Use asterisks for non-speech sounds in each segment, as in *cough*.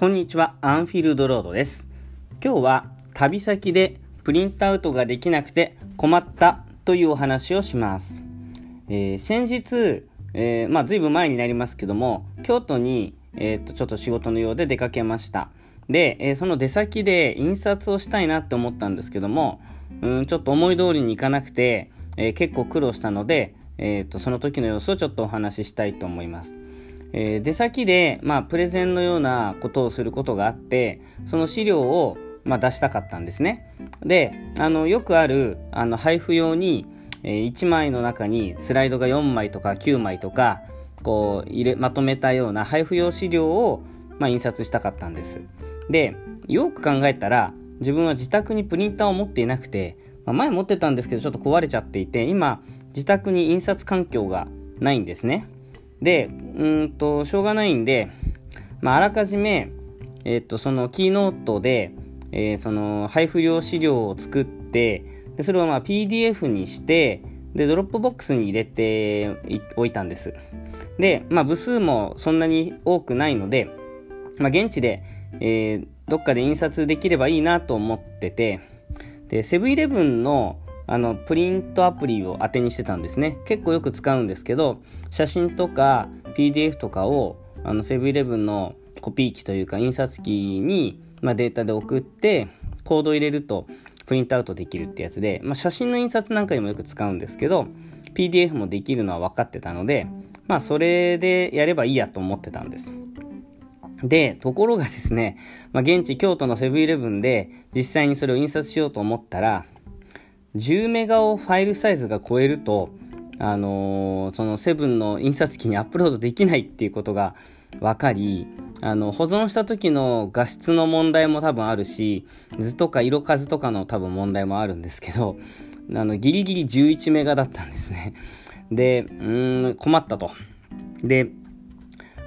こんにちは、アンフィールドロードです。今日は旅先でプリントアウトができなくて困ったというお話をします。えー、先日、えー、まあ随分前になりますけども、京都に、えー、っとちょっと仕事のようで出かけました。で、えー、その出先で印刷をしたいなって思ったんですけども、うん、ちょっと思い通りにいかなくて、えー、結構苦労したので、えー、っとその時の様子をちょっとお話ししたいと思います。えー、出先で、まあ、プレゼンのようなことをすることがあって、その資料を、まあ、出したかったんですね。で、あの、よくある、あの、配布用に、えー、1枚の中にスライドが4枚とか9枚とか、こう、入れ、まとめたような配布用資料を、まあ、印刷したかったんです。で、よく考えたら、自分は自宅にプリンターを持っていなくて、まあ、前持ってたんですけど、ちょっと壊れちゃっていて、今、自宅に印刷環境がないんですね。で、うんと、しょうがないんで、まあ、あらかじめ、えっ、と、その Keynote で、えー、その配布用資料を作って、でそれをまあ PDF にして、で、 Dropbox に入れておいたんです。で、まあ、部数もそんなに多くないので、まあ、現地で、えー、どっかで印刷できればいいなと思ってて、で、セブンイレブンのあの、プリントアプリを当てにしてたんですね。結構よく使うんですけど、写真とか PDF とかを、あの、セブンイレブンのコピー機というか印刷機に、まあ、データで送って、コード入れるとプリントアウトできるってやつで、まあ、写真の印刷なんかにもよく使うんですけど、PDF もできるのは分かってたので、まあ、それでやればいいやと思ってたんです。で、ところがですね、まあ、現地京都のセブンイレブンで実際にそれを印刷しようと思ったら、10メガをファイルサイズが超えると、あのー、そのセブンの印刷機にアップロードできないっていうことが分かり、あの、保存した時の画質の問題も多分あるし、図とか色数とかの多分問題もあるんですけど、あの、ギリギリ11メガだったんですね。で、うん、困ったと。で、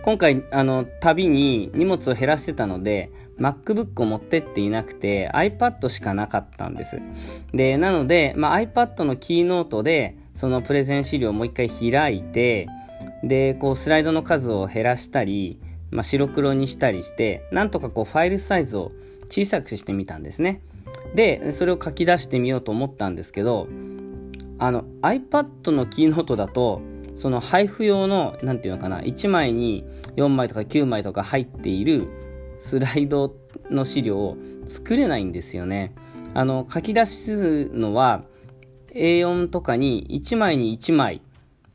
今回、あの、旅に荷物を減らしてたので、MacBook を持ってっていなくて iPad しかなかったんです。で、なので、まあ、iPad のキーノートでそのプレゼン資料をもう一回開いて、で、こうスライドの数を減らしたり、まあ、白黒にしたりして、なんとかこうファイルサイズを小さくしてみたんですね。で、それを書き出してみようと思ったんですけど、あの iPad のキーノートだと、その配布用の、なんていうのかな、1枚に4枚とか9枚とか入っているスライドの資料を作れないんですよね。あの、書き出すのは A4 とかに1枚に1枚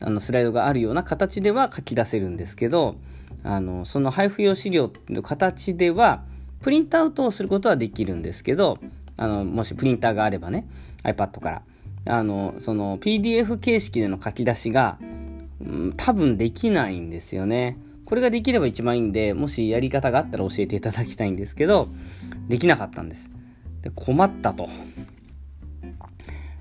あのスライドがあるような形では書き出せるんですけど、あの、その配布用資料の形ではプリントアウトをすることはできるんですけど、あの、もしプリンターがあればね、iPad から。あの、その PDF 形式での書き出しが、うん、多分できないんですよね。これができれば一番いいんで、もしやり方があったら教えていただきたいんですけど、できなかったんです。で困ったと。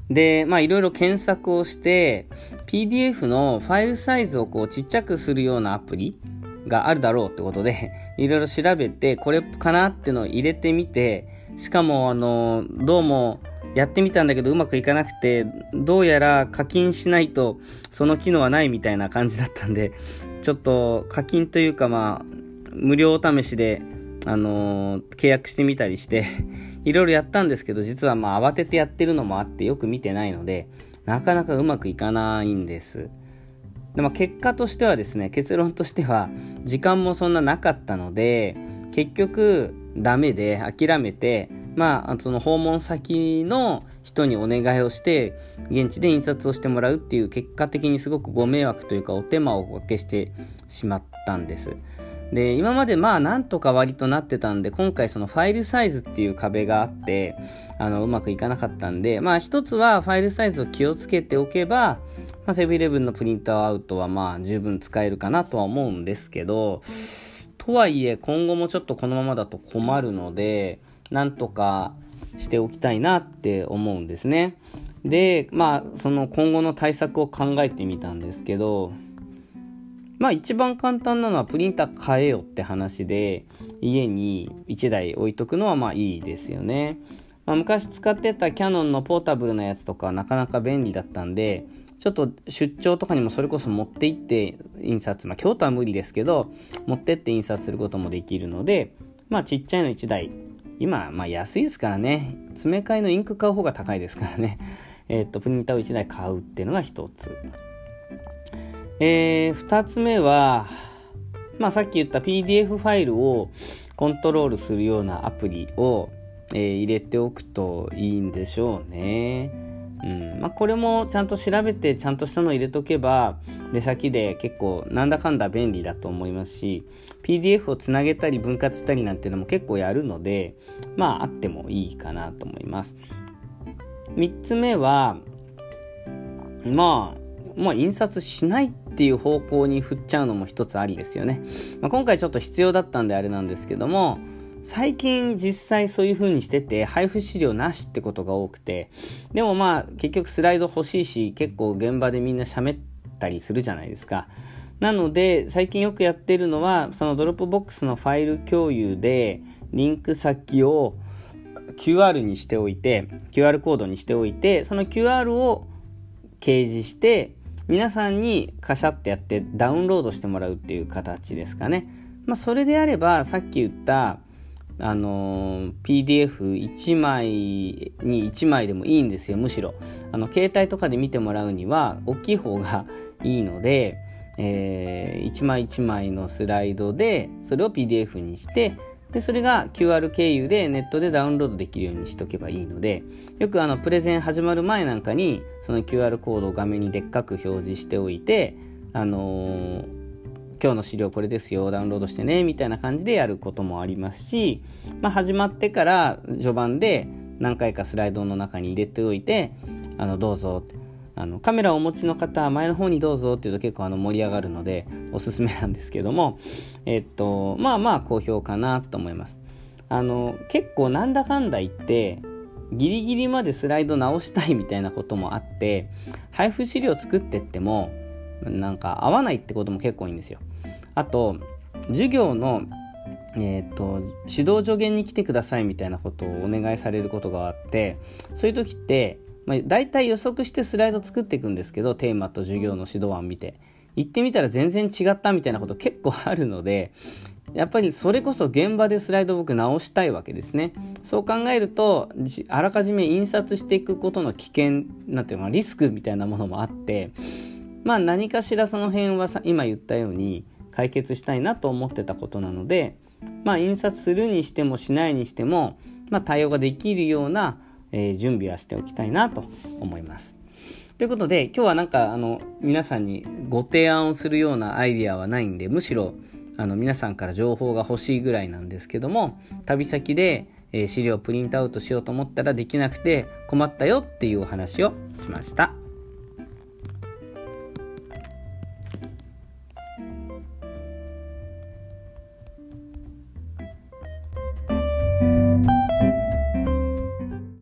で、まあいろいろ検索をして、PDF のファイルサイズをこうちっちゃくするようなアプリがあるだろうってことで、*laughs* いろいろ調べて、これかなってのを入れてみて、しかもあの、どうもやってみたんだけどうまくいかなくて、どうやら課金しないとその機能はないみたいな感じだったんで、ちょっと課金というかまあ、無料試しで、あのー、契約してみたりして *laughs* いろいろやったんですけど、実はまあ慌ててやってるのもあってよく見てないので、なかなかうまくいかないんです。でまあ、結果としてはですね、結論としては、時間もそんななかったので、結局、ダメで諦めて、まあ、その訪問先の人にお願いをして、現地で印刷をしてもらうっていう結果的にすごくご迷惑というかお手間をおかけしてしまったんです。で、今までまあなんとか割となってたんで、今回そのファイルサイズっていう壁があって、あの、うまくいかなかったんで、まあ一つはファイルサイズを気をつけておけば、まあセブンイレブンのプリンターアウトはまあ十分使えるかなとは思うんですけど、とはいえ今後もちょっとこのままだと困るので、なんとかしておきたいなって思うんですね。で、まあ、その今後の対策を考えてみたんですけど、まあ一番簡単なのはプリンター変えよって話で、家に1台置いとくのはまあいいですよね。まあ、昔使ってたキャノンのポータブルなやつとかなかなか便利だったんで、ちょっと出張とかにもそれこそ持って行って印刷、まあ京都は無理ですけど、持ってって印刷することもできるので、まあちっちゃいの1台今まあ安いですからね。詰め替えのインク買う方が高いですからね。*laughs* えっとプリンターを1台買うっていうのが1つ。えー、2つ目はまあさっき言った PDF ファイルをコントロールするようなアプリを、えー、入れておくといいんでしょうね。うん。まあ、これもちゃんと調べてちゃんとしたの入れとけば出先で結構なんだかんだ便利だと思いますし PDF をつなげたり分割したりなんていうのも結構やるのでまああってもいいかなと思います。3つ目はまあまあ印刷しないっていう方向に振っちゃうのも一つありですよね、まあ、今回ちょっと必要だったんであれなんですけども最近実際そういう風にしてて配布資料なしってことが多くてでもまあ結局スライド欲しいし結構現場でみんな喋ったりするじゃないですかなので最近よくやってるのはその Dropbox のファイル共有でリンク先を QR にしておいて QR コードにしておいてその QR を掲示して皆さんにカシャってやってダウンロードしてもらうっていう形ですかね。まあ、それであればさっき言ったあの PDF1 枚に1枚でもいいんですよむしろ。あの携帯とかで見てもらうには大きい方がいいので、えー、1枚1枚のスライドでそれを PDF にしてでそれが QR 経由でネットでダウンロードできるようにしとけばいいのでよくあのプレゼン始まる前なんかにその QR コードを画面にでっかく表示しておいてあのー今日の資料これですよダウンロードしてねみたいな感じでやることもありますし、まあ、始まってから序盤で何回かスライドの中に入れておいてあのどうぞあのカメラをお持ちの方は前の方にどうぞっていうと結構あの盛り上がるのでおすすめなんですけどもえっとまあまあ好評かなと思います。あの結構なんだかんだ言ってギリギリまでスライド直したいみたいなこともあって配布資料作ってってもなんか合わないってことも結構いいんですよ。あと授業のえーと、指導助言に来てくださいみたいなことをお願いされることがあってそういう時って、まあ、大体予測してスライド作っていくんですけどテーマと授業の指導案見て行ってみたら全然違ったみたいなこと結構あるのでやっぱりそれこそ現場でスライド僕直したいわけですねそう考えるとあらかじめ印刷していくことの危険なんていうのリスクみたいなものもあってまあ何かしらその辺はさ今言ったように解決したいなと思ってたことなのでまあ印刷するにしてもしないにしても、まあ、対応ができるような、えー、準備はしておきたいなと思います。ということで今日はなんかあの皆さんにご提案をするようなアイディアはないんでむしろあの皆さんから情報が欲しいぐらいなんですけども旅先で、えー、資料をプリントアウトしようと思ったらできなくて困ったよっていうお話をしました。